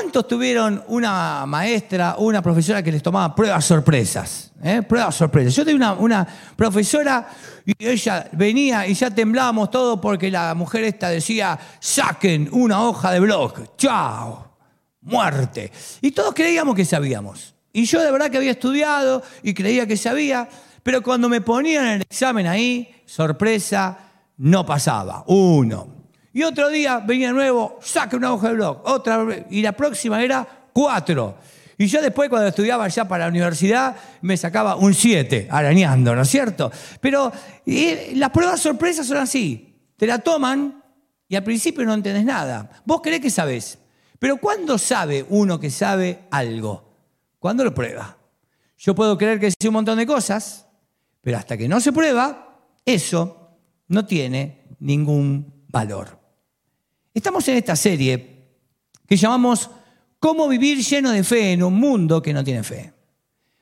¿Cuántos tuvieron una maestra una profesora que les tomaba pruebas sorpresas? ¿Eh? Pruebas sorpresas. Yo tenía una, profesora y ella venía y ya temblábamos todo porque la mujer esta decía, saquen una hoja de blog, chao, muerte. Y todos creíamos que sabíamos. Y yo de verdad que había estudiado y creía que sabía, pero cuando me ponían el examen ahí, sorpresa, no pasaba. Uno, y otro día venía nuevo, saque una hoja de blog, otra, y la próxima era cuatro. Y yo después, cuando estudiaba ya para la universidad, me sacaba un siete, arañando, ¿no es cierto? Pero las pruebas sorpresas son así. Te la toman y al principio no entendés nada. Vos creés que sabés. Pero ¿cuándo sabe uno que sabe algo? ¿Cuándo lo prueba? Yo puedo creer que sé un montón de cosas, pero hasta que no se prueba, eso no tiene ningún valor. Estamos en esta serie que llamamos ¿Cómo vivir lleno de fe en un mundo que no tiene fe?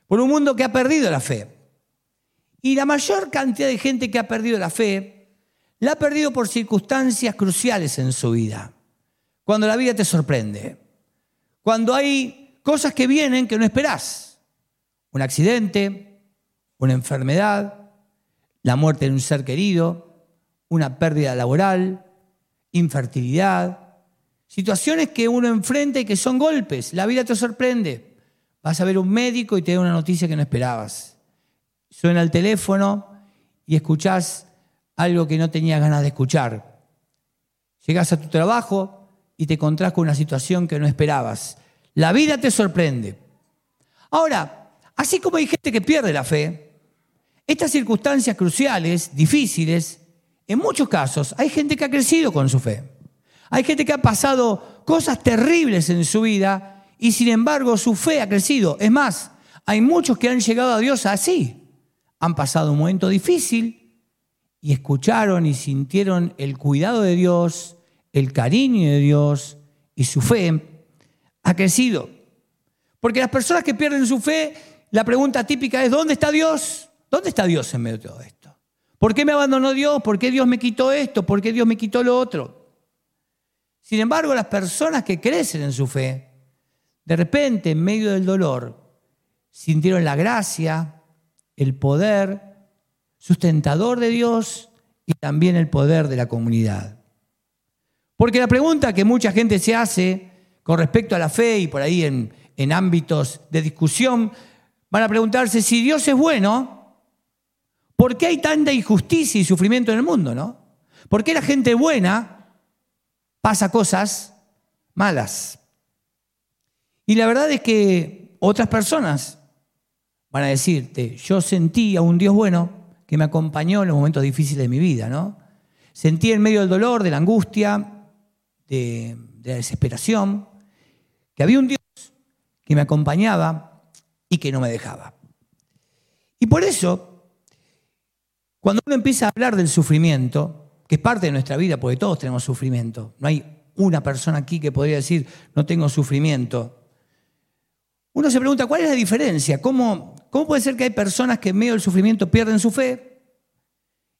Por un mundo que ha perdido la fe. Y la mayor cantidad de gente que ha perdido la fe, la ha perdido por circunstancias cruciales en su vida. Cuando la vida te sorprende. Cuando hay cosas que vienen que no esperás. Un accidente, una enfermedad, la muerte de un ser querido, una pérdida laboral, infertilidad, situaciones que uno enfrenta y que son golpes. La vida te sorprende. Vas a ver un médico y te da una noticia que no esperabas. Suena el teléfono y escuchás algo que no tenías ganas de escuchar. Llegas a tu trabajo y te encontrás con una situación que no esperabas. La vida te sorprende. Ahora, así como hay gente que pierde la fe, estas circunstancias cruciales, difíciles, en muchos casos hay gente que ha crecido con su fe. Hay gente que ha pasado cosas terribles en su vida y sin embargo su fe ha crecido. Es más, hay muchos que han llegado a Dios así. Han pasado un momento difícil y escucharon y sintieron el cuidado de Dios, el cariño de Dios y su fe ha crecido. Porque las personas que pierden su fe, la pregunta típica es, ¿dónde está Dios? ¿Dónde está Dios en medio de todo esto? ¿Por qué me abandonó Dios? ¿Por qué Dios me quitó esto? ¿Por qué Dios me quitó lo otro? Sin embargo, las personas que crecen en su fe, de repente, en medio del dolor, sintieron la gracia, el poder sustentador de Dios y también el poder de la comunidad. Porque la pregunta que mucha gente se hace con respecto a la fe y por ahí en, ámbitos de discusión, van a preguntarse si Dios es bueno, ¿Por qué hay tanta injusticia y sufrimiento en el mundo, no? ¿Por qué la gente buena pasa cosas malas? Y la verdad es que otras personas van a decirte, yo sentí a un Dios bueno que me acompañó en los momentos difíciles de mi vida, ¿no? Sentí en medio del dolor, de la angustia, de, de la desesperación, que había un Dios que me acompañaba y que no me dejaba. Y por eso cuando uno empieza a hablar del sufrimiento, que es parte de nuestra vida, porque todos tenemos sufrimiento, no hay una persona aquí que podría decir no tengo sufrimiento. Uno se pregunta, ¿cuál es la diferencia? ¿Cómo, cómo puede ser que hay personas que en medio del sufrimiento pierden su fe?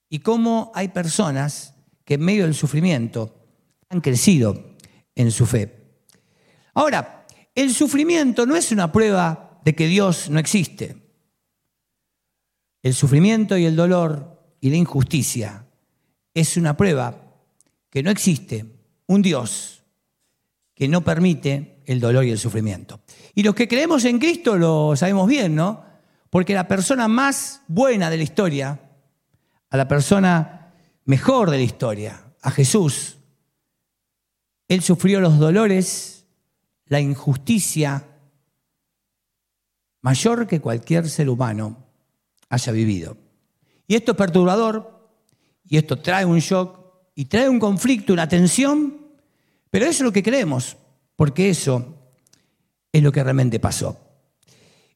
¿Y cómo hay personas que en medio del sufrimiento han crecido en su fe? Ahora, el sufrimiento no es una prueba de que Dios no existe. El sufrimiento y el dolor y la injusticia es una prueba que no existe un Dios que no permite el dolor y el sufrimiento. Y los que creemos en Cristo lo sabemos bien, ¿no? Porque la persona más buena de la historia, a la persona mejor de la historia, a Jesús, Él sufrió los dolores, la injusticia mayor que cualquier ser humano haya vivido. Y esto es perturbador, y esto trae un shock, y trae un conflicto, una tensión, pero eso es lo que creemos, porque eso es lo que realmente pasó.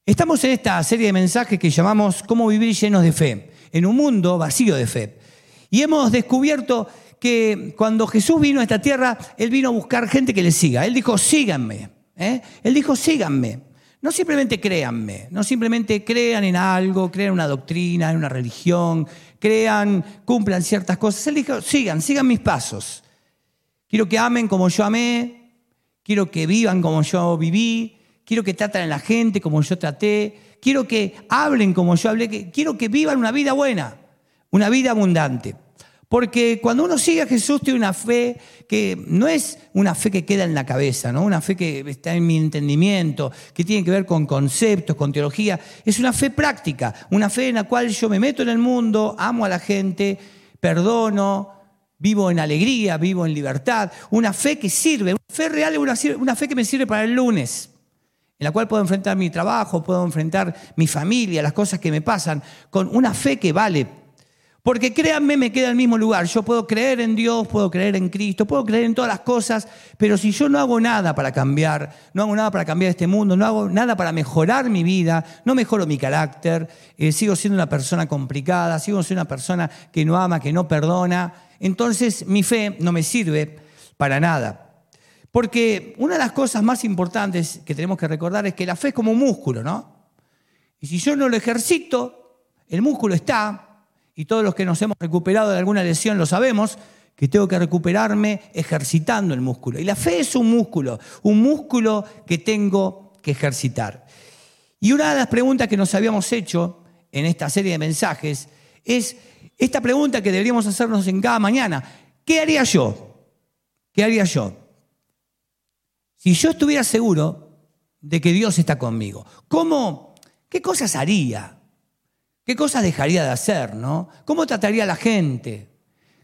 Estamos en esta serie de mensajes que llamamos Cómo vivir llenos de fe, en un mundo vacío de fe. Y hemos descubierto que cuando Jesús vino a esta tierra, Él vino a buscar gente que le siga. Él dijo, síganme. ¿eh? Él dijo, síganme. No simplemente créanme, no simplemente crean en algo, crean una doctrina, en una religión, crean, cumplan ciertas cosas. Él dijo, sigan, sigan mis pasos. Quiero que amen como yo amé, quiero que vivan como yo viví, quiero que traten a la gente como yo traté, quiero que hablen como yo hablé, quiero que vivan una vida buena, una vida abundante. Porque cuando uno sigue a Jesús tiene una fe que no es una fe que queda en la cabeza, ¿no? una fe que está en mi entendimiento, que tiene que ver con conceptos, con teología. Es una fe práctica, una fe en la cual yo me meto en el mundo, amo a la gente, perdono, vivo en alegría, vivo en libertad. Una fe que sirve, una fe real, una, una fe que me sirve para el lunes en la cual puedo enfrentar mi trabajo, puedo enfrentar mi familia, las cosas que me pasan, con una fe que vale porque créanme, me queda el mismo lugar. Yo puedo creer en Dios, puedo creer en Cristo, puedo creer en todas las cosas, pero si yo no hago nada para cambiar, no hago nada para cambiar este mundo, no hago nada para mejorar mi vida, no mejoro mi carácter, eh, sigo siendo una persona complicada, sigo siendo una persona que no ama, que no perdona, entonces mi fe no me sirve para nada. Porque una de las cosas más importantes que tenemos que recordar es que la fe es como un músculo, ¿no? Y si yo no lo ejercito, el músculo está, y todos los que nos hemos recuperado de alguna lesión lo sabemos, que tengo que recuperarme ejercitando el músculo. Y la fe es un músculo, un músculo que tengo que ejercitar. Y una de las preguntas que nos habíamos hecho en esta serie de mensajes es esta pregunta que deberíamos hacernos en cada mañana. ¿Qué haría yo? ¿Qué haría yo? Si yo estuviera seguro de que Dios está conmigo, ¿cómo, qué cosas haría? ¿Qué cosas dejaría de hacer, no? ¿Cómo trataría a la gente?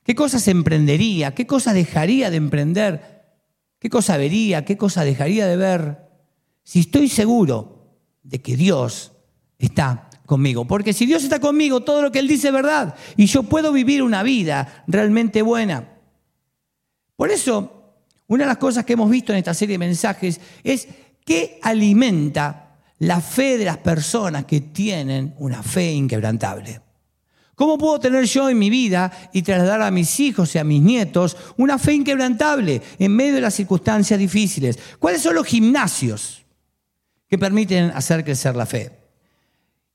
¿Qué cosas emprendería? ¿Qué cosas dejaría de emprender? ¿Qué cosa vería? ¿Qué cosa dejaría de ver? Si estoy seguro de que Dios está conmigo. Porque si Dios está conmigo, todo lo que Él dice es verdad. Y yo puedo vivir una vida realmente buena. Por eso, una de las cosas que hemos visto en esta serie de mensajes es qué alimenta la fe de las personas que tienen una fe inquebrantable. ¿Cómo puedo tener yo en mi vida y trasladar a mis hijos y a mis nietos una fe inquebrantable en medio de las circunstancias difíciles? ¿Cuáles son los gimnasios que permiten hacer crecer la fe?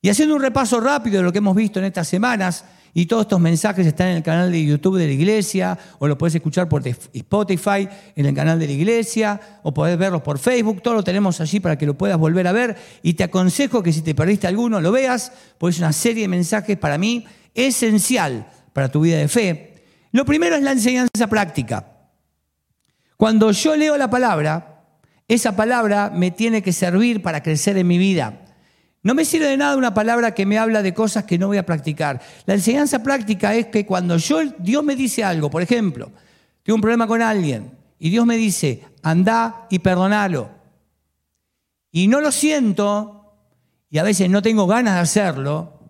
Y haciendo un repaso rápido de lo que hemos visto en estas semanas, y todos estos mensajes están en el canal de YouTube de la iglesia, o lo puedes escuchar por Spotify en el canal de la iglesia, o podés verlos por Facebook, todo lo tenemos allí para que lo puedas volver a ver. Y te aconsejo que si te perdiste alguno, lo veas, porque es una serie de mensajes para mí esencial para tu vida de fe. Lo primero es la enseñanza práctica. Cuando yo leo la palabra, esa palabra me tiene que servir para crecer en mi vida. No me sirve de nada una palabra que me habla de cosas que no voy a practicar. La enseñanza práctica es que cuando yo, Dios me dice algo, por ejemplo, tengo un problema con alguien y Dios me dice, anda y perdonalo. Y no lo siento y a veces no tengo ganas de hacerlo,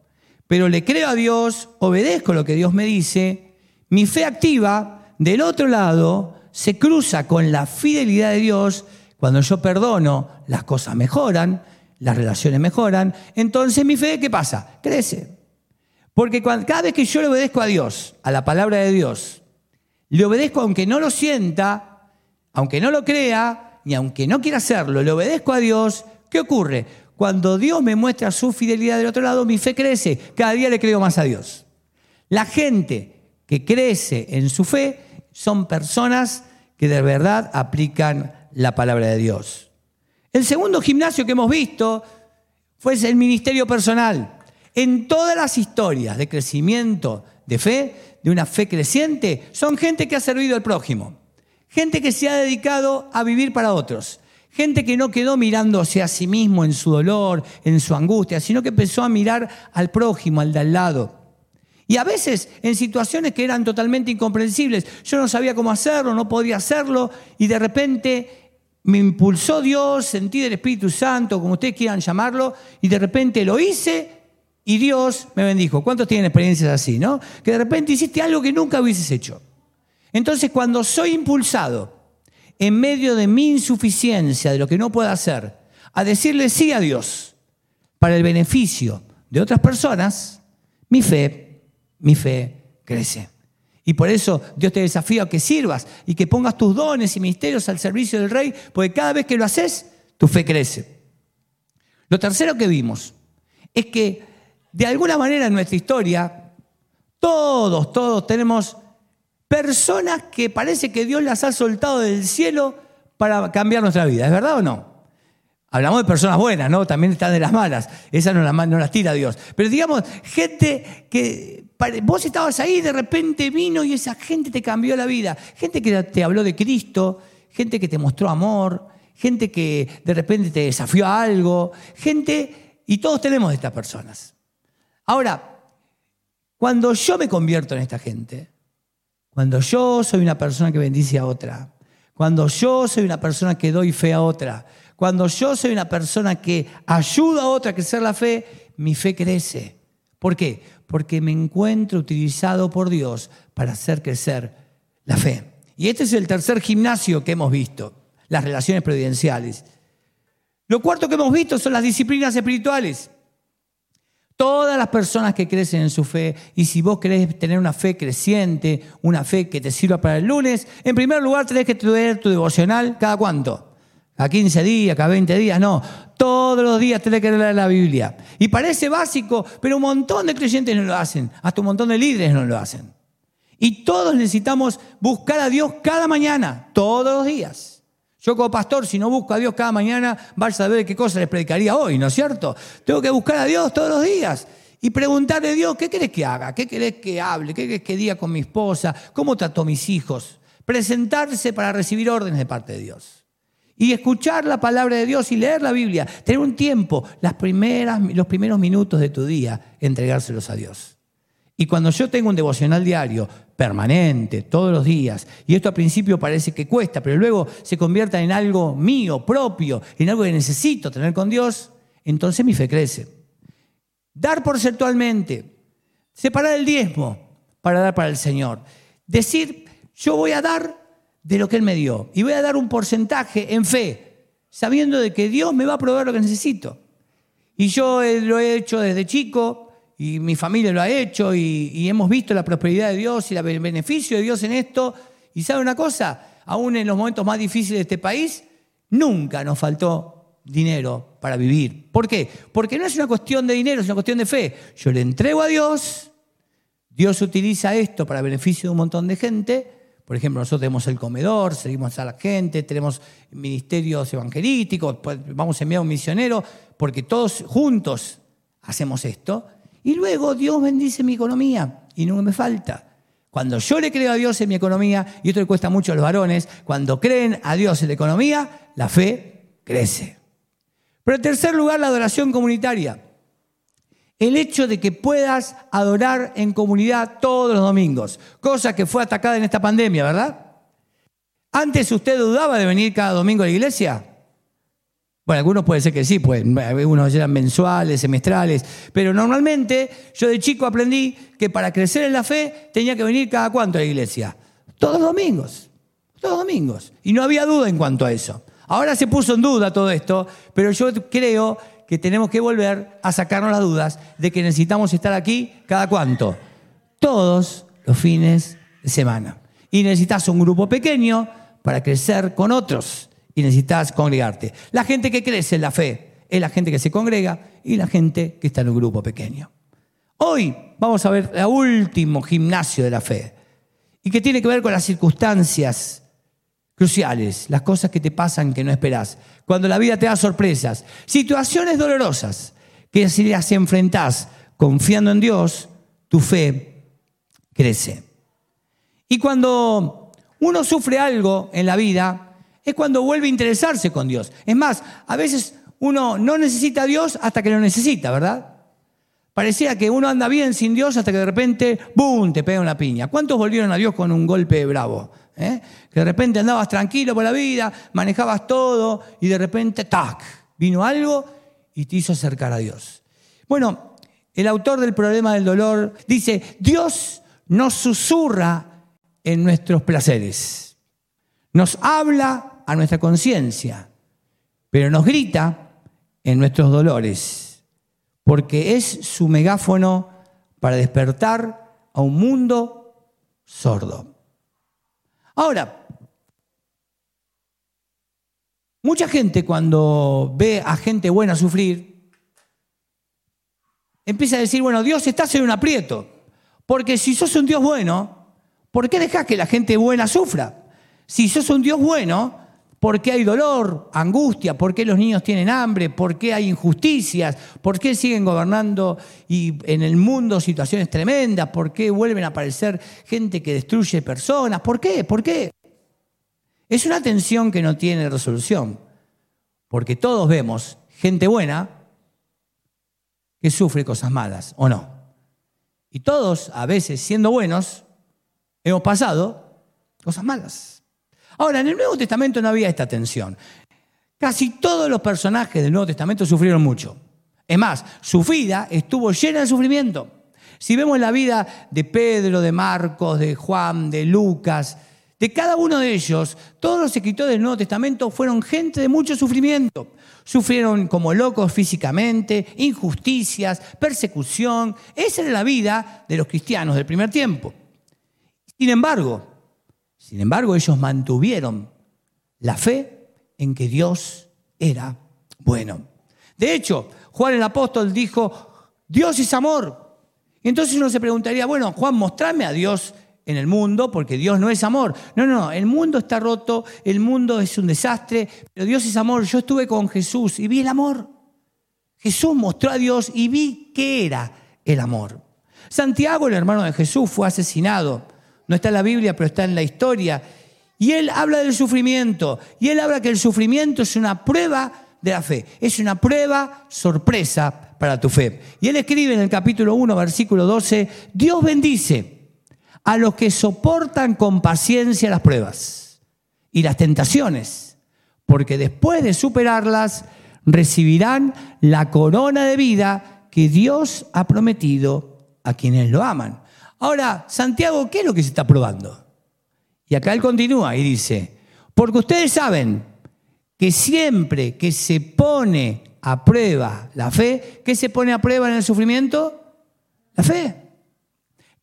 pero le creo a Dios, obedezco lo que Dios me dice, mi fe activa del otro lado se cruza con la fidelidad de Dios. Cuando yo perdono, las cosas mejoran las relaciones mejoran, entonces mi fe, ¿qué pasa? Crece. Porque cada vez que yo le obedezco a Dios, a la palabra de Dios, le obedezco aunque no lo sienta, aunque no lo crea, ni aunque no quiera hacerlo, le obedezco a Dios, ¿qué ocurre? Cuando Dios me muestra su fidelidad del otro lado, mi fe crece, cada día le creo más a Dios. La gente que crece en su fe son personas que de verdad aplican la palabra de Dios. El segundo gimnasio que hemos visto fue el ministerio personal. En todas las historias de crecimiento de fe, de una fe creciente, son gente que ha servido al prójimo, gente que se ha dedicado a vivir para otros, gente que no quedó mirándose a sí mismo en su dolor, en su angustia, sino que empezó a mirar al prójimo, al de al lado. Y a veces en situaciones que eran totalmente incomprensibles, yo no sabía cómo hacerlo, no podía hacerlo, y de repente me impulsó Dios, sentí del Espíritu Santo, como ustedes quieran llamarlo, y de repente lo hice y Dios me bendijo. ¿Cuántos tienen experiencias así, no? Que de repente hiciste algo que nunca hubieses hecho. Entonces, cuando soy impulsado en medio de mi insuficiencia, de lo que no puedo hacer, a decirle sí a Dios para el beneficio de otras personas, mi fe, mi fe crece. Y por eso Dios te desafía a que sirvas y que pongas tus dones y misterios al servicio del rey, porque cada vez que lo haces, tu fe crece. Lo tercero que vimos es que de alguna manera en nuestra historia, todos, todos tenemos personas que parece que Dios las ha soltado del cielo para cambiar nuestra vida. ¿Es verdad o no? Hablamos de personas buenas, ¿no? También están de las malas. Esas no las, no las tira Dios. Pero digamos, gente que vos estabas ahí, de repente vino y esa gente te cambió la vida. Gente que te habló de Cristo, gente que te mostró amor, gente que de repente te desafió a algo, gente, y todos tenemos estas personas. Ahora, cuando yo me convierto en esta gente, cuando yo soy una persona que bendice a otra, cuando yo soy una persona que doy fe a otra, cuando yo soy una persona que ayuda a otra a crecer la fe, mi fe crece. ¿Por qué? Porque me encuentro utilizado por Dios para hacer crecer la fe. Y este es el tercer gimnasio que hemos visto, las relaciones providenciales. Lo cuarto que hemos visto son las disciplinas espirituales. Todas las personas que crecen en su fe, y si vos querés tener una fe creciente, una fe que te sirva para el lunes, en primer lugar tenés que tener tu devocional cada cuánto. A 15 días, cada 20 días, no. Todos los días tenés que leer la Biblia. Y parece básico, pero un montón de creyentes no lo hacen. Hasta un montón de líderes no lo hacen. Y todos necesitamos buscar a Dios cada mañana, todos los días. Yo como pastor, si no busco a Dios cada mañana, vas a saber qué cosa les predicaría hoy, ¿no es cierto? Tengo que buscar a Dios todos los días y preguntarle a Dios, ¿qué querés que haga? ¿Qué querés que hable? ¿Qué querés que diga con mi esposa? ¿Cómo trato a mis hijos? Presentarse para recibir órdenes de parte de Dios y escuchar la palabra de Dios y leer la Biblia. Tener un tiempo, las primeras, los primeros minutos de tu día, entregárselos a Dios. Y cuando yo tengo un devocional diario, permanente, todos los días, y esto al principio parece que cuesta, pero luego se convierta en algo mío, propio, en algo que necesito tener con Dios, entonces mi fe crece. Dar porcentualmente, separar el diezmo para dar para el Señor. Decir, yo voy a dar de lo que Él me dio. Y voy a dar un porcentaje en fe, sabiendo de que Dios me va a proveer lo que necesito. Y yo lo he hecho desde chico, y mi familia lo ha hecho, y, hemos visto la prosperidad de Dios y el beneficio de Dios en esto. Y sabe una cosa, aún en los momentos más difíciles de este país, nunca nos faltó dinero para vivir. ¿Por qué? Porque no es una cuestión de dinero, es una cuestión de fe. Yo le entrego a Dios, Dios utiliza esto para beneficio de un montón de gente, por ejemplo, nosotros tenemos el comedor, seguimos a la gente, tenemos ministerios evangelísticos, vamos a enviar a un misionero, porque todos juntos hacemos esto. Y luego Dios bendice mi economía y no me falta. Cuando yo le creo a Dios en mi economía, y esto le cuesta mucho a los varones, cuando creen a Dios en la economía, la fe crece. Pero en tercer lugar, la adoración comunitaria el hecho de que puedas adorar en comunidad todos los domingos, cosa que fue atacada en esta pandemia, ¿verdad? Antes usted dudaba de venir cada domingo a la iglesia. Bueno, algunos puede ser que sí, pues algunos eran mensuales, semestrales, pero normalmente yo de chico aprendí que para crecer en la fe tenía que venir cada cuánto a la iglesia. Todos los domingos, todos los domingos. Y no había duda en cuanto a eso. Ahora se puso en duda todo esto, pero yo creo que tenemos que volver a sacarnos las dudas de que necesitamos estar aquí cada cuánto. Todos los fines de semana. Y necesitas un grupo pequeño para crecer con otros. Y necesitas congregarte. La gente que crece en la fe es la gente que se congrega y la gente que está en un grupo pequeño. Hoy vamos a ver el último gimnasio de la fe. Y que tiene que ver con las circunstancias cruciales, las cosas que te pasan que no esperás, cuando la vida te da sorpresas, situaciones dolorosas, que si las enfrentás confiando en Dios, tu fe crece. Y cuando uno sufre algo en la vida, es cuando vuelve a interesarse con Dios. Es más, a veces uno no necesita a Dios hasta que lo necesita, ¿verdad? Parecía que uno anda bien sin Dios hasta que de repente, ¡boom!, te pega una piña. ¿Cuántos volvieron a Dios con un golpe bravo? ¿Eh? Que de repente andabas tranquilo por la vida, manejabas todo y de repente, ¡tac! Vino algo y te hizo acercar a Dios. Bueno, el autor del problema del dolor dice, Dios nos susurra en nuestros placeres, nos habla a nuestra conciencia, pero nos grita en nuestros dolores, porque es su megáfono para despertar a un mundo sordo. Ahora, mucha gente cuando ve a gente buena sufrir, empieza a decir, bueno, Dios está en un aprieto, porque si sos un Dios bueno, ¿por qué dejas que la gente buena sufra? Si sos un Dios bueno, por qué hay dolor, angustia, por qué los niños tienen hambre, por qué hay injusticias, por qué siguen gobernando y en el mundo situaciones tremendas, por qué vuelven a aparecer gente que destruye personas, ¿por qué? ¿Por qué? Es una tensión que no tiene resolución, porque todos vemos gente buena que sufre cosas malas, ¿o no? Y todos, a veces siendo buenos, hemos pasado cosas malas. Ahora, en el Nuevo Testamento no había esta tensión. Casi todos los personajes del Nuevo Testamento sufrieron mucho. Es más, su vida estuvo llena de sufrimiento. Si vemos la vida de Pedro, de Marcos, de Juan, de Lucas, de cada uno de ellos, todos los escritores del Nuevo Testamento fueron gente de mucho sufrimiento. Sufrieron como locos físicamente, injusticias, persecución. Esa era la vida de los cristianos del primer tiempo. Sin embargo, sin embargo, ellos mantuvieron la fe en que Dios era bueno. De hecho, Juan el apóstol dijo, Dios es amor. Y entonces uno se preguntaría, bueno, Juan, mostrame a Dios en el mundo, porque Dios no es amor. No, no, el mundo está roto, el mundo es un desastre, pero Dios es amor. Yo estuve con Jesús y vi el amor. Jesús mostró a Dios y vi qué era el amor. Santiago, el hermano de Jesús, fue asesinado no está en la Biblia, pero está en la historia. Y él habla del sufrimiento. Y él habla que el sufrimiento es una prueba de la fe. Es una prueba sorpresa para tu fe. Y él escribe en el capítulo 1, versículo 12, Dios bendice a los que soportan con paciencia las pruebas y las tentaciones, porque después de superarlas recibirán la corona de vida que Dios ha prometido a quienes lo aman. Ahora, Santiago, ¿qué es lo que se está probando? Y acá él continúa y dice, porque ustedes saben que siempre que se pone a prueba la fe, ¿qué se pone a prueba en el sufrimiento? La fe.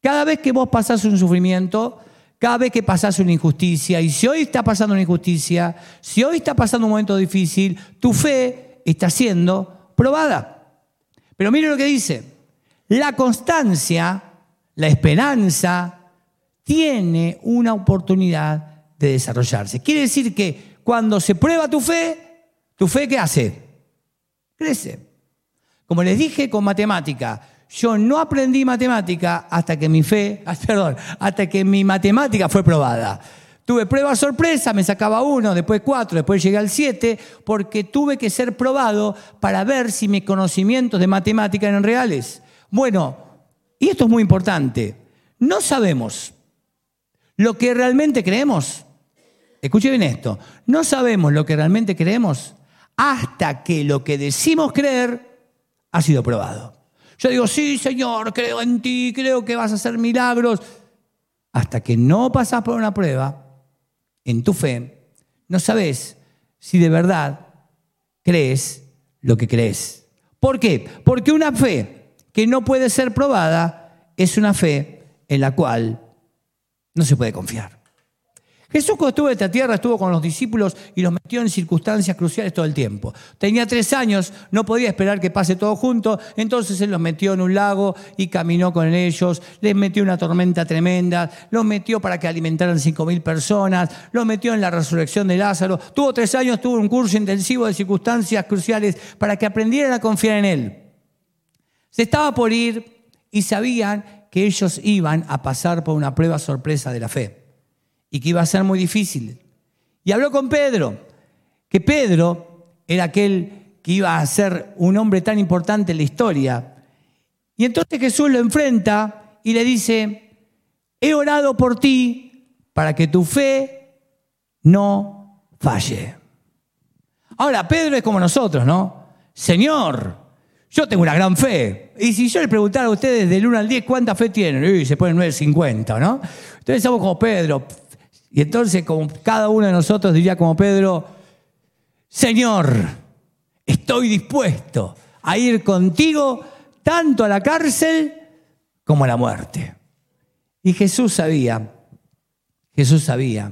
Cada vez que vos pasás un sufrimiento, cada vez que pasás una injusticia, y si hoy está pasando una injusticia, si hoy está pasando un momento difícil, tu fe está siendo probada. Pero mire lo que dice, la constancia la esperanza tiene una oportunidad de desarrollarse. Quiere decir que cuando se prueba tu fe, tu fe ¿qué hace? Crece. Como les dije con matemática, yo no aprendí matemática hasta que mi fe, perdón, hasta que mi matemática fue probada. Tuve prueba sorpresa, me sacaba uno, después cuatro, después llegué al siete, porque tuve que ser probado para ver si mis conocimientos de matemática eran reales. Bueno, y esto es muy importante, no sabemos lo que realmente creemos. Escuche bien esto, no sabemos lo que realmente creemos hasta que lo que decimos creer ha sido probado. Yo digo, sí, Señor, creo en ti, creo que vas a hacer milagros. Hasta que no pasas por una prueba en tu fe, no sabes si de verdad crees lo que crees. ¿Por qué? Porque una fe que no puede ser probada es una fe en la cual no se puede confiar. Jesús cuando estuvo en esta tierra estuvo con los discípulos y los metió en circunstancias cruciales todo el tiempo. Tenía tres años, no podía esperar que pase todo junto, entonces Él los metió en un lago y caminó con ellos, les metió una tormenta tremenda, los metió para que alimentaran cinco mil personas, los metió en la resurrección de Lázaro. Tuvo tres años, tuvo un curso intensivo de circunstancias cruciales para que aprendieran a confiar en Él. Se estaba por ir y sabían que ellos iban a pasar por una prueba sorpresa de la fe y que iba a ser muy difícil. Y habló con Pedro, que Pedro era aquel que iba a ser un hombre tan importante en la historia. Y entonces Jesús lo enfrenta y le dice, he orado por ti para que tu fe no falle. Ahora, Pedro es como nosotros, ¿no? Señor, yo tengo una gran fe. Y si yo le preguntara a ustedes del 1 al 10 cuánta fe tienen, y se ponen 9.50, ¿no? Entonces somos como Pedro. Y entonces como cada uno de nosotros diría como Pedro, Señor, estoy dispuesto a ir contigo tanto a la cárcel como a la muerte. Y Jesús sabía, Jesús sabía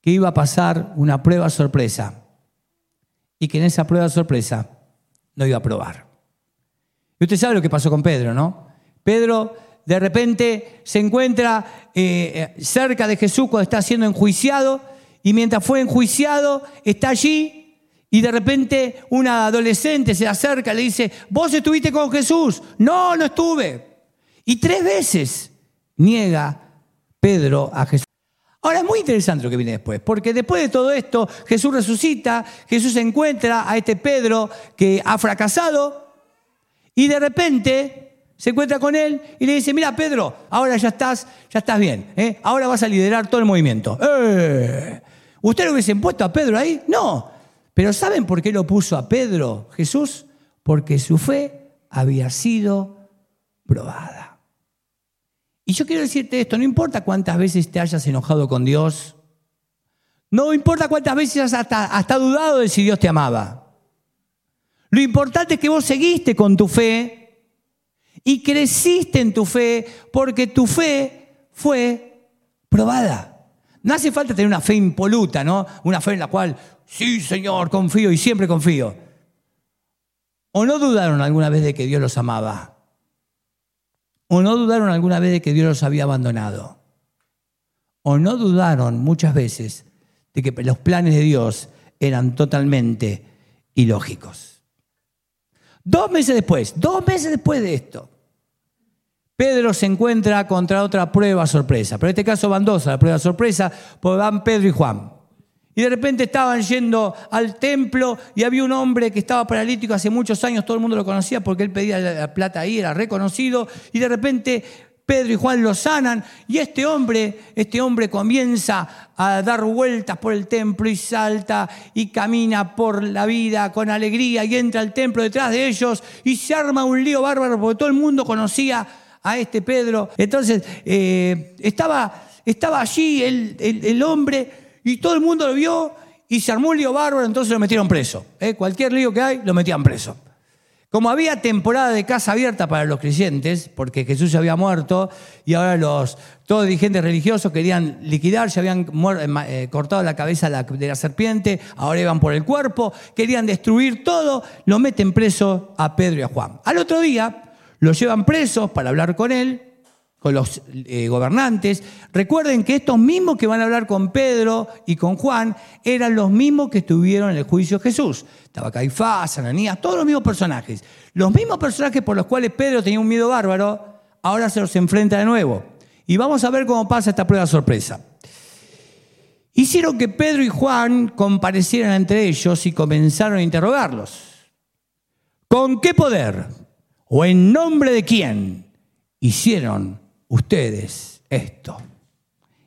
que iba a pasar una prueba sorpresa y que en esa prueba sorpresa no iba a probar. Y usted sabe lo que pasó con Pedro, ¿no? Pedro de repente se encuentra eh, cerca de Jesús cuando está siendo enjuiciado y mientras fue enjuiciado, está allí y de repente una adolescente se acerca y le dice, vos estuviste con Jesús. No, no estuve. Y tres veces niega Pedro a Jesús. Ahora es muy interesante lo que viene después, porque después de todo esto, Jesús resucita, Jesús encuentra a este Pedro que ha fracasado y de repente se encuentra con él y le dice, mira Pedro, ahora ya estás, ya estás bien, ¿eh? ahora vas a liderar todo el movimiento. ¡Eh! ¿Usted lo hubiese puesto a Pedro ahí? No. Pero ¿saben por qué lo puso a Pedro Jesús? Porque su fe había sido probada. Y yo quiero decirte esto, no importa cuántas veces te hayas enojado con Dios, no importa cuántas veces hasta, hasta dudado de si Dios te amaba. Lo importante es que vos seguiste con tu fe y creciste en tu fe porque tu fe fue probada. No hace falta tener una fe impoluta, ¿no? Una fe en la cual, sí, Señor, confío y siempre confío. ¿O no dudaron alguna vez de que Dios los amaba? ¿O no dudaron alguna vez de que Dios los había abandonado? ¿O no dudaron muchas veces de que los planes de Dios eran totalmente ilógicos? Dos meses después, dos meses después de esto, Pedro se encuentra contra otra prueba sorpresa. Pero en este caso van dos a la prueba sorpresa, porque van Pedro y Juan. Y de repente estaban yendo al templo y había un hombre que estaba paralítico hace muchos años, todo el mundo lo conocía porque él pedía la plata ahí, era reconocido. Y de repente Pedro y Juan lo sanan y este hombre, este hombre comienza a dar vueltas por el templo y salta y camina por la vida con alegría y entra al templo detrás de ellos y se arma un lío bárbaro porque todo el mundo conocía a este Pedro. Entonces eh, estaba, estaba allí el, hombre y todo el mundo lo vio y se armó un lío bárbaro, entonces lo metieron preso. ¿eh? Cualquier lío que hay, lo metían preso. Como había temporada de casa abierta para los creyentes, porque Jesús había muerto y ahora los todos dirigentes religiosos querían liquidar, ya habían eh, cortado la cabeza de la serpiente, ahora iban por el cuerpo, querían destruir todo, lo meten preso a Pedro y a Juan. Al otro día lo llevan presos para hablar con él con los eh, gobernantes. Recuerden que estos mismos que van a hablar con Pedro y con Juan eran los mismos que estuvieron en el juicio de Jesús. Estaba Caifás, Ananías, todos los mismos personajes. Los mismos personajes por los cuales Pedro tenía un miedo bárbaro, ahora se los enfrenta de nuevo. Y vamos a ver cómo pasa esta prueba sorpresa. Hicieron que Pedro y Juan comparecieran entre ellos y comenzaron a interrogarlos. ¿Con qué poder o en nombre de quién hicieron ustedes esto.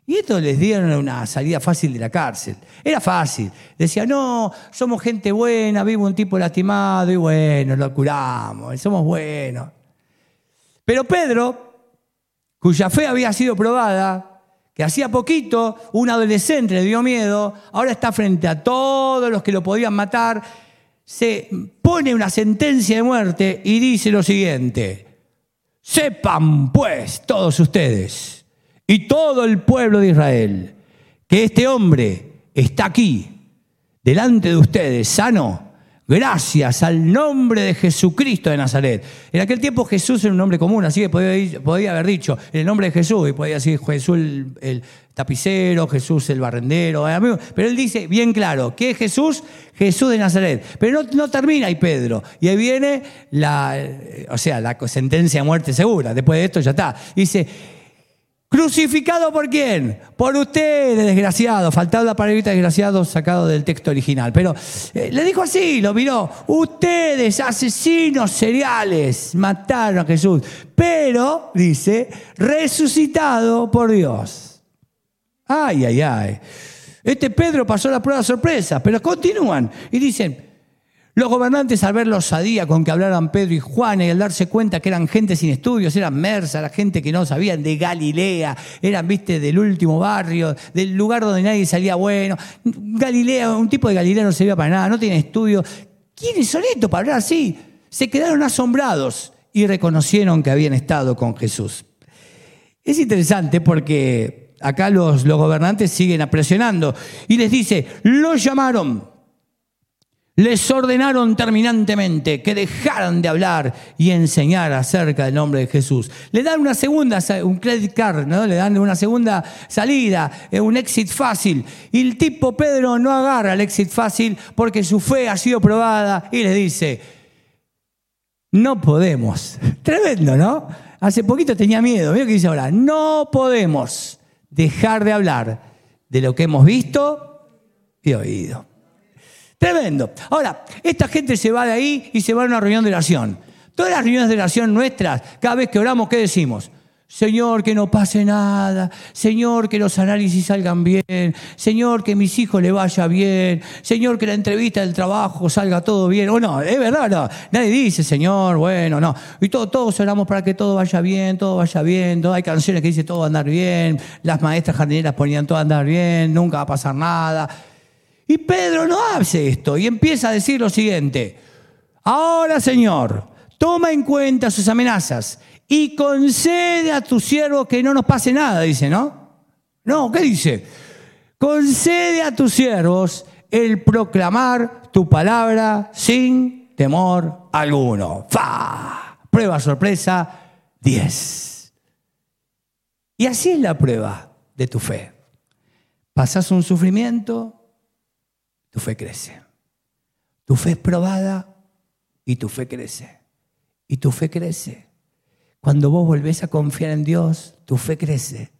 Y esto les dieron una salida fácil de la cárcel. Era fácil. Decía, no, somos gente buena, vivo un tipo lastimado y bueno, lo curamos, somos buenos. Pero Pedro, cuya fe había sido probada, que hacía poquito un adolescente le dio miedo, ahora está frente a todos los que lo podían matar, se pone una sentencia de muerte y dice lo siguiente, Sepan pues todos ustedes y todo el pueblo de Israel que este hombre está aquí, delante de ustedes, sano, gracias al nombre de Jesucristo de Nazaret. En aquel tiempo Jesús era un nombre común, así que podía, haber dicho en el nombre de Jesús, y podía decir Jesús el, tapicero, Jesús el barrendero, pero él dice bien claro, ¿qué es Jesús? Jesús de Nazaret. Pero no, termina ahí Pedro, y ahí viene la, o sea, la sentencia de muerte segura, después de esto ya está. Dice, ¿Crucificado por quién? Por ustedes, desgraciado. Faltaba la palabra desgraciado sacado del texto original. Pero eh, le dijo así, lo miró. Ustedes, asesinos seriales, mataron a Jesús. Pero, dice, resucitado por Dios. Ay, ay, ay. Este Pedro pasó la prueba sorpresa, pero continúan y dicen, los gobernantes, al ver la osadía con que hablaran Pedro y Juan y al darse cuenta que eran gente sin estudios, eran Mersa, la gente que no sabían de Galilea, eran, viste, del último barrio, del lugar donde nadie salía bueno. Galilea, un tipo de Galilea no servía para nada, no tiene estudios. ¿Quiénes son estos para hablar así? Se quedaron asombrados y reconocieron que habían estado con Jesús. Es interesante porque acá los, los gobernantes siguen presionando y les dice, lo llamaron les ordenaron terminantemente que dejaran de hablar y enseñar acerca del nombre de Jesús. Le dan una segunda, un credit card, ¿no? Le dan una segunda salida, eh, un exit fácil. Y el tipo Pedro no agarra el exit fácil porque su fe ha sido probada y le dice, no podemos. Tremendo, ¿no? Hace poquito tenía miedo. Mira que dice ahora, no podemos dejar de hablar de lo que hemos visto y oído. Tremendo. Ahora, esta gente se va de ahí y se va a una reunión de oración. Todas las reuniones de oración nuestras, cada vez que oramos, ¿qué decimos? Señor, que no pase nada. Señor, que los análisis salgan bien. Señor, que mis hijos le vaya bien. Señor, que la entrevista del trabajo salga todo bien. O no, es verdad, no. Nadie dice, Señor, bueno, no. Y todos, todos oramos para que todo vaya bien, todo vaya bien. Hay canciones que dicen todo va a andar bien. Las maestras jardineras ponían todo a andar bien, nunca va a pasar nada. Y Pedro no hace esto y empieza a decir lo siguiente. Ahora, Señor, toma en cuenta sus amenazas y concede a tu siervo que no nos pase nada, dice, ¿no? No, ¿qué dice? Concede a tus siervos el proclamar tu palabra sin temor alguno. ¡Fa! Prueba sorpresa 10. Y así es la prueba de tu fe. Pasas un sufrimiento, tu fe crece. Tu fe es probada y tu fe crece. Y tu fe crece. Cuando vos volvés a confiar en Dios, tu fe crece.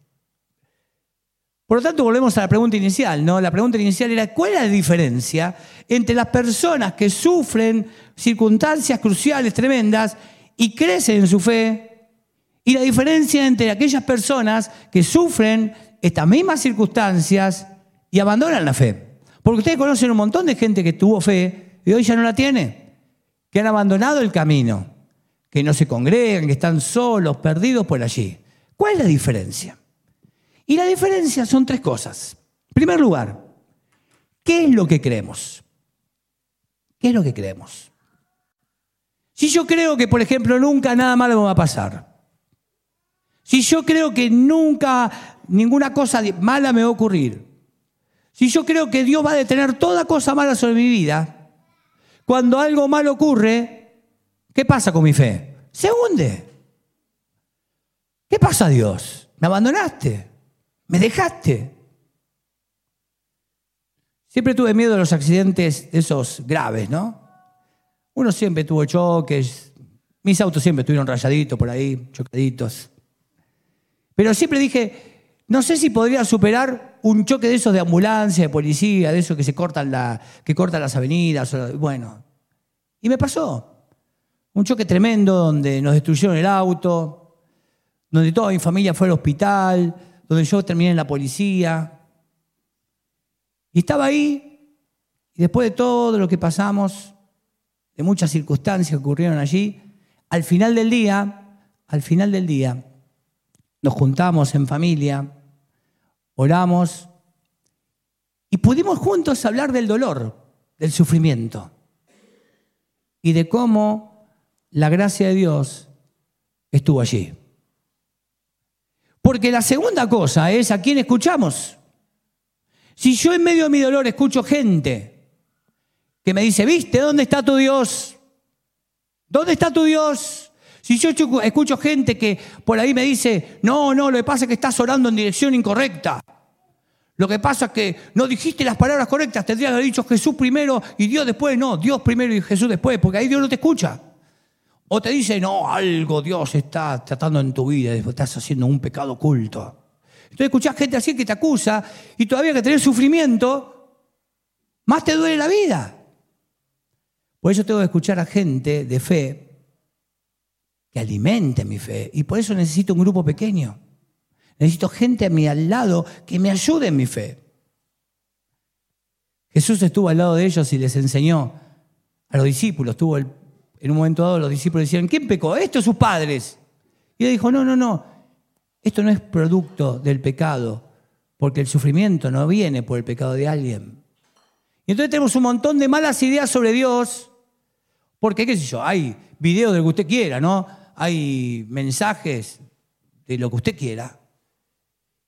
Por lo tanto, volvemos a la pregunta inicial, ¿no? La pregunta inicial era, ¿cuál es la diferencia entre las personas que sufren circunstancias cruciales tremendas y crecen en su fe y la diferencia entre aquellas personas que sufren estas mismas circunstancias y abandonan la fe? Porque ustedes conocen un montón de gente que tuvo fe y hoy ya no la tiene, que han abandonado el camino, que no se congregan, que están solos, perdidos por allí. ¿Cuál es la diferencia? Y la diferencia son tres cosas. En primer lugar, ¿qué es lo que creemos? ¿Qué es lo que creemos? Si yo creo que, por ejemplo, nunca nada malo me va a pasar, si yo creo que nunca ninguna cosa mala me va a ocurrir, si yo creo que Dios va a detener toda cosa mala sobre mi vida, cuando algo malo ocurre, ¿qué pasa con mi fe? Se hunde. ¿Qué pasa Dios? ¿Me abandonaste? ¿Me dejaste? Siempre tuve miedo de los accidentes esos graves, ¿no? Uno siempre tuvo choques, mis autos siempre estuvieron rayaditos por ahí, chocaditos. Pero siempre dije, no sé si podría superar un choque de esos de ambulancia, de policía, de esos que se cortan, que cortan las avenidas. Bueno, y me pasó. Un choque tremendo donde nos destruyeron el auto, donde toda mi familia fue al hospital, donde yo terminé en la policía. Y estaba ahí, y después de todo lo que pasamos, de muchas circunstancias que ocurrieron allí, al final del día, al final del día, nos juntamos en familia, oramos y pudimos juntos hablar del dolor, del sufrimiento y de cómo la gracia de Dios estuvo allí. Porque la segunda cosa es a quién escuchamos. Si yo en medio de mi dolor escucho gente que me dice, viste, ¿dónde está tu Dios? ¿Dónde está tu Dios? Si yo escucho gente que por ahí me dice, no, no, lo que pasa es que estás orando en dirección incorrecta. Lo que pasa es que no dijiste las palabras correctas, tendrías que haber dicho Jesús primero y Dios después. No, Dios primero y Jesús después, porque ahí Dios no te escucha. O te dice, no, algo Dios está tratando en tu vida, estás haciendo un pecado oculto. Entonces escuchás gente así que te acusa y todavía que tenés sufrimiento, más te duele la vida. Por eso tengo que escuchar a gente de fe que alimente mi fe. Y por eso necesito un grupo pequeño. Necesito gente a mi al lado que me ayude en mi fe. Jesús estuvo al lado de ellos y les enseñó a los discípulos. Estuvo en un momento dado los discípulos decían, ¿quién pecó? Esto sus padres. Y él dijo, no, no, no. Esto no es producto del pecado, porque el sufrimiento no viene por el pecado de alguien. Y entonces tenemos un montón de malas ideas sobre Dios, porque, qué sé yo, hay videos de lo que usted quiera, ¿no? Hay mensajes de lo que usted quiera.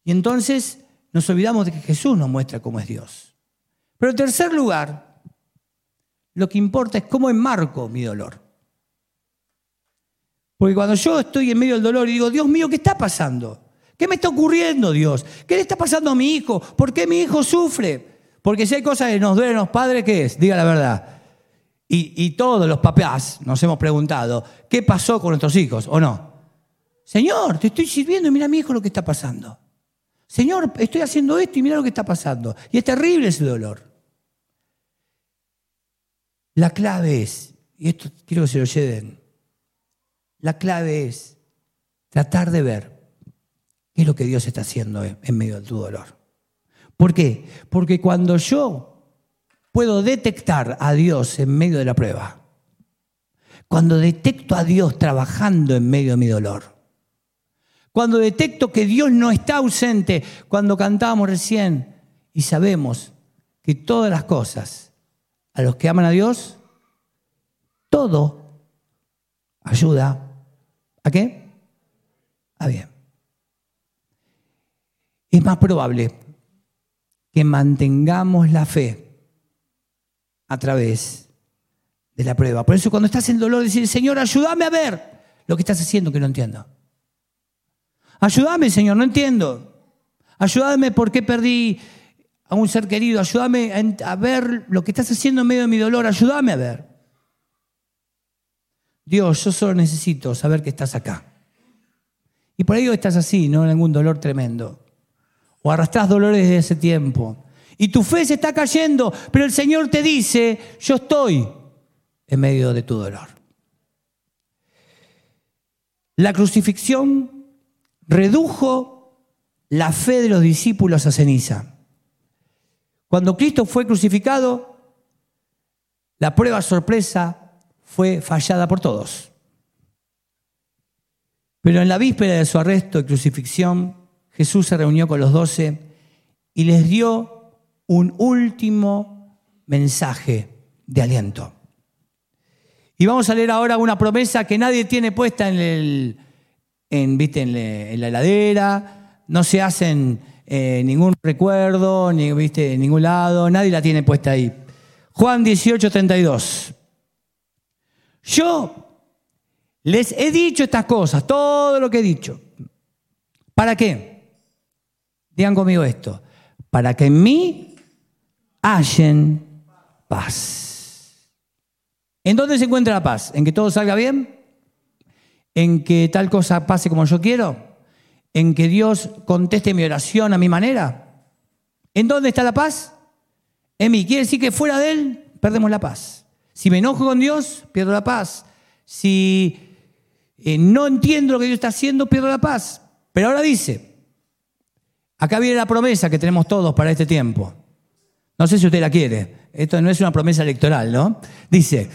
Y entonces nos olvidamos de que Jesús nos muestra cómo es Dios. Pero en tercer lugar, Lo que importa es cómo enmarco mi dolor. Porque cuando yo estoy en medio del dolor y digo, Dios mío, ¿qué está pasando? ¿Qué me está ocurriendo, Dios? ¿Qué le está pasando a mi hijo? ¿Por qué mi hijo sufre? Porque si hay cosas que nos duelen a los padres, ¿qué es? Diga la verdad. Y, todos los papás nos hemos preguntado, ¿qué pasó con nuestros hijos o no? Señor, te estoy sirviendo y mira a mi hijo lo que está pasando. Señor, estoy haciendo esto y mira lo que está pasando. Y es terrible ese dolor. La clave es, y esto quiero que se lo lleven, la clave es tratar de ver qué es lo que Dios está haciendo en medio de tu dolor. ¿Por qué? Porque cuando yo puedo detectar a Dios en medio de la prueba, cuando detecto a Dios trabajando en medio de mi dolor, cuando detecto que Dios no está ausente, cuando cantábamos recién y sabemos que todas las cosas a los que aman a Dios, todo ayuda a qué? A bien. Es más probable que mantengamos la fe a través de la prueba. Por eso cuando estás en dolor, decir, Señor, ayúdame a ver lo que estás haciendo que no entiendo. Ayúdame, Señor, no entiendo. Ayúdame por qué perdí a un ser querido. Ayúdame a ver lo que estás haciendo en medio de mi dolor. Ayúdame a ver. Dios, yo solo necesito saber que estás acá. Y por ello estás así, no en algún dolor tremendo. O arrastras dolores desde ese tiempo. Y tu fe se está cayendo, pero el Señor te dice, yo estoy en medio de tu dolor. La crucifixión redujo la fe de los discípulos a ceniza. Cuando Cristo fue crucificado, la prueba sorpresa fue fallada por todos. Pero en la víspera de su arresto y crucifixión, Jesús se reunió con los doce y les dio un último mensaje de aliento. Y vamos a leer ahora una promesa que nadie tiene puesta en el en, ¿viste? En, la heladera, no se hacen eh, ningún recuerdo, ni, ¿viste? en ningún lado, nadie la tiene puesta ahí. Juan 18, 32. Yo les he dicho estas cosas, todo lo que he dicho. ¿Para qué? Digan conmigo esto. Para que en mí hallen paz. ¿En dónde se encuentra la paz? ¿En que todo salga bien? en que tal cosa pase como yo quiero, en que Dios conteste mi oración a mi manera. ¿En dónde está la paz? En mí. Quiere decir que fuera de Él perdemos la paz. Si me enojo con Dios, pierdo la paz. Si eh, no entiendo lo que Dios está haciendo, pierdo la paz. Pero ahora dice, acá viene la promesa que tenemos todos para este tiempo. No sé si usted la quiere. Esto no es una promesa electoral, ¿no? Dice,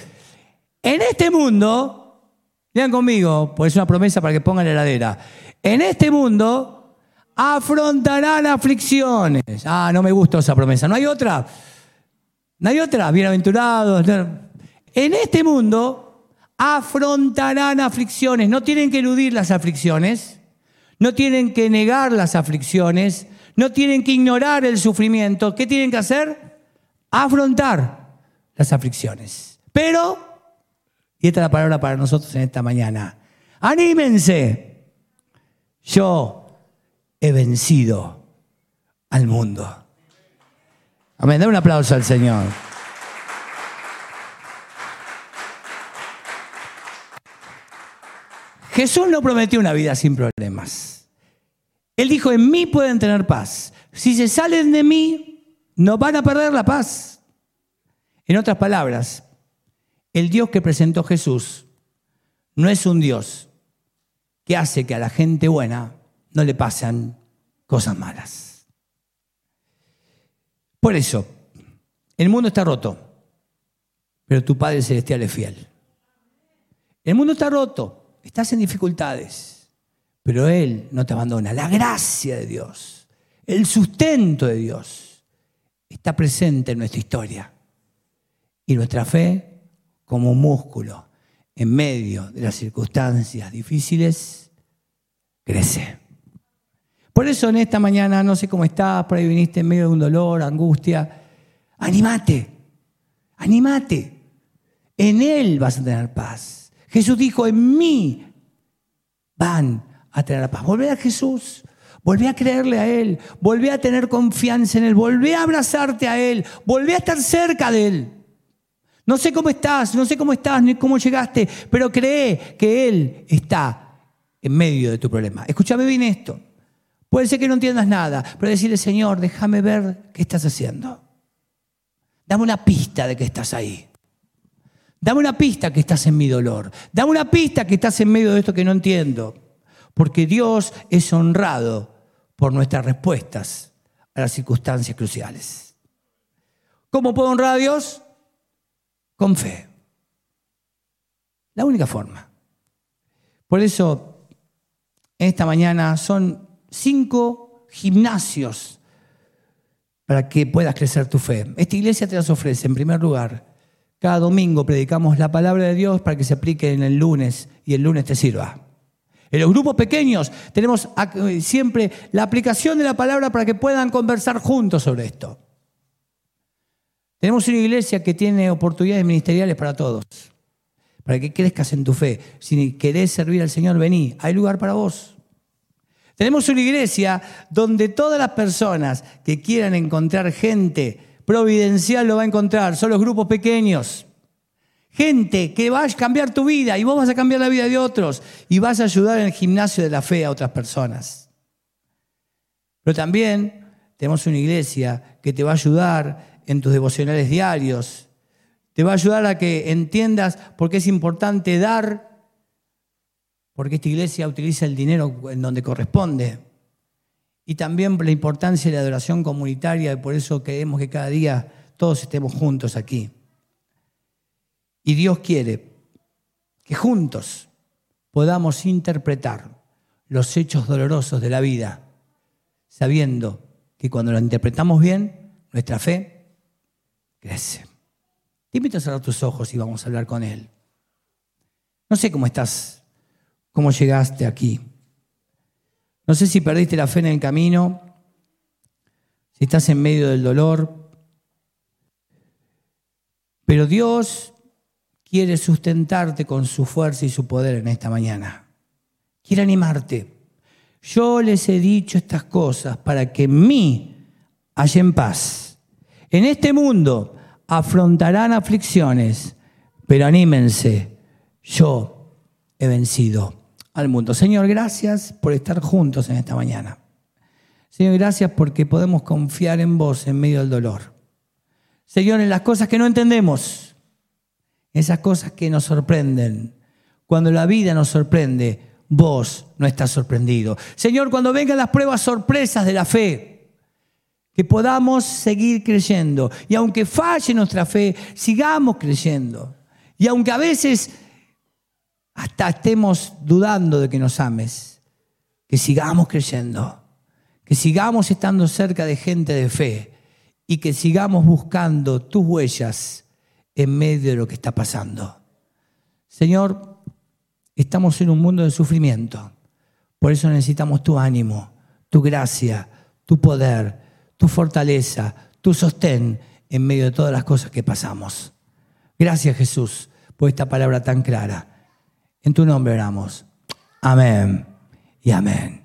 en este mundo Vean conmigo, pues es una promesa para que pongan la heladera. En este mundo afrontarán aflicciones. Ah, no me gustó esa promesa. ¿No hay otra? ¿No hay otra? Bienaventurados. En este mundo afrontarán aflicciones. No tienen que eludir las aflicciones. No tienen que negar las aflicciones. No tienen que ignorar el sufrimiento. ¿Qué tienen que hacer? Afrontar las aflicciones. Pero y esta es la palabra para nosotros en esta mañana. Anímense. Yo he vencido al mundo. Amén. Da un aplauso al Señor. Jesús no prometió una vida sin problemas. Él dijo, en mí pueden tener paz. Si se salen de mí, no van a perder la paz. En otras palabras, el Dios que presentó Jesús no es un Dios que hace que a la gente buena no le pasen cosas malas. Por eso, el mundo está roto, pero tu Padre Celestial es fiel. El mundo está roto, estás en dificultades, pero Él no te abandona. La gracia de Dios, el sustento de Dios está presente en nuestra historia. Y nuestra fe como músculo en medio de las circunstancias difíciles, crece. Por eso en esta mañana, no sé cómo estás, por ahí viniste en medio de un dolor, angustia, animate, animate. En Él vas a tener paz. Jesús dijo, en mí van a tener paz. Volvé a Jesús. Volvé a creerle a Él, volvé a tener confianza en Él, volvé a abrazarte a Él, volvé a estar cerca de Él. No sé cómo estás, no sé cómo estás, ni cómo llegaste, pero cree que Él está en medio de tu problema. Escúchame bien esto. Puede ser que no entiendas nada, pero decirle, Señor, déjame ver qué estás haciendo. Dame una pista de que estás ahí. Dame una pista que estás en mi dolor. Dame una pista que estás en medio de esto que no entiendo. Porque Dios es honrado por nuestras respuestas a las circunstancias cruciales. ¿Cómo puedo honrar a Dios? Con fe. La única forma. Por eso, esta mañana son cinco gimnasios para que puedas crecer tu fe. Esta iglesia te las ofrece, en primer lugar, cada domingo predicamos la palabra de Dios para que se aplique en el lunes y el lunes te sirva. En los grupos pequeños tenemos siempre la aplicación de la palabra para que puedan conversar juntos sobre esto. Tenemos una iglesia que tiene oportunidades ministeriales para todos, para que crezcas en tu fe. Si querés servir al Señor, vení, hay lugar para vos. Tenemos una iglesia donde todas las personas que quieran encontrar gente providencial lo va a encontrar, son los grupos pequeños. Gente que va a cambiar tu vida y vos vas a cambiar la vida de otros y vas a ayudar en el gimnasio de la fe a otras personas. Pero también tenemos una iglesia que te va a ayudar en tus devocionales diarios, te va a ayudar a que entiendas por qué es importante dar, porque esta iglesia utiliza el dinero en donde corresponde. Y también la importancia de la adoración comunitaria, y por eso queremos que cada día todos estemos juntos aquí. Y Dios quiere que juntos podamos interpretar los hechos dolorosos de la vida, sabiendo que cuando lo interpretamos bien, nuestra fe crece. Te invito a cerrar tus ojos y vamos a hablar con Él. No sé cómo estás, cómo llegaste aquí. No sé si perdiste la fe en el camino, si estás en medio del dolor, pero Dios quiere sustentarte con su fuerza y su poder en esta mañana. Quiere animarte. Yo les he dicho estas cosas para que en mí hallen paz. En este mundo afrontarán aflicciones, pero anímense, yo he vencido al mundo. Señor, gracias por estar juntos en esta mañana. Señor, gracias porque podemos confiar en vos en medio del dolor. Señor, en las cosas que no entendemos esas cosas que nos sorprenden. Cuando la vida nos sorprende, vos no estás sorprendido. Señor, cuando vengan las pruebas sorpresas de la fe, que podamos seguir creyendo. Y aunque falle nuestra fe, sigamos creyendo. Y aunque a veces hasta estemos dudando de que nos ames, que sigamos creyendo, que sigamos estando cerca de gente de fe y que sigamos buscando tus huellas en medio de lo que está pasando. Señor, estamos en un mundo de sufrimiento. Por eso necesitamos tu ánimo, tu gracia, tu poder, tu fortaleza, tu sostén en medio de todas las cosas que pasamos. Gracias Jesús por esta palabra tan clara. En tu nombre oramos. Amén y amén.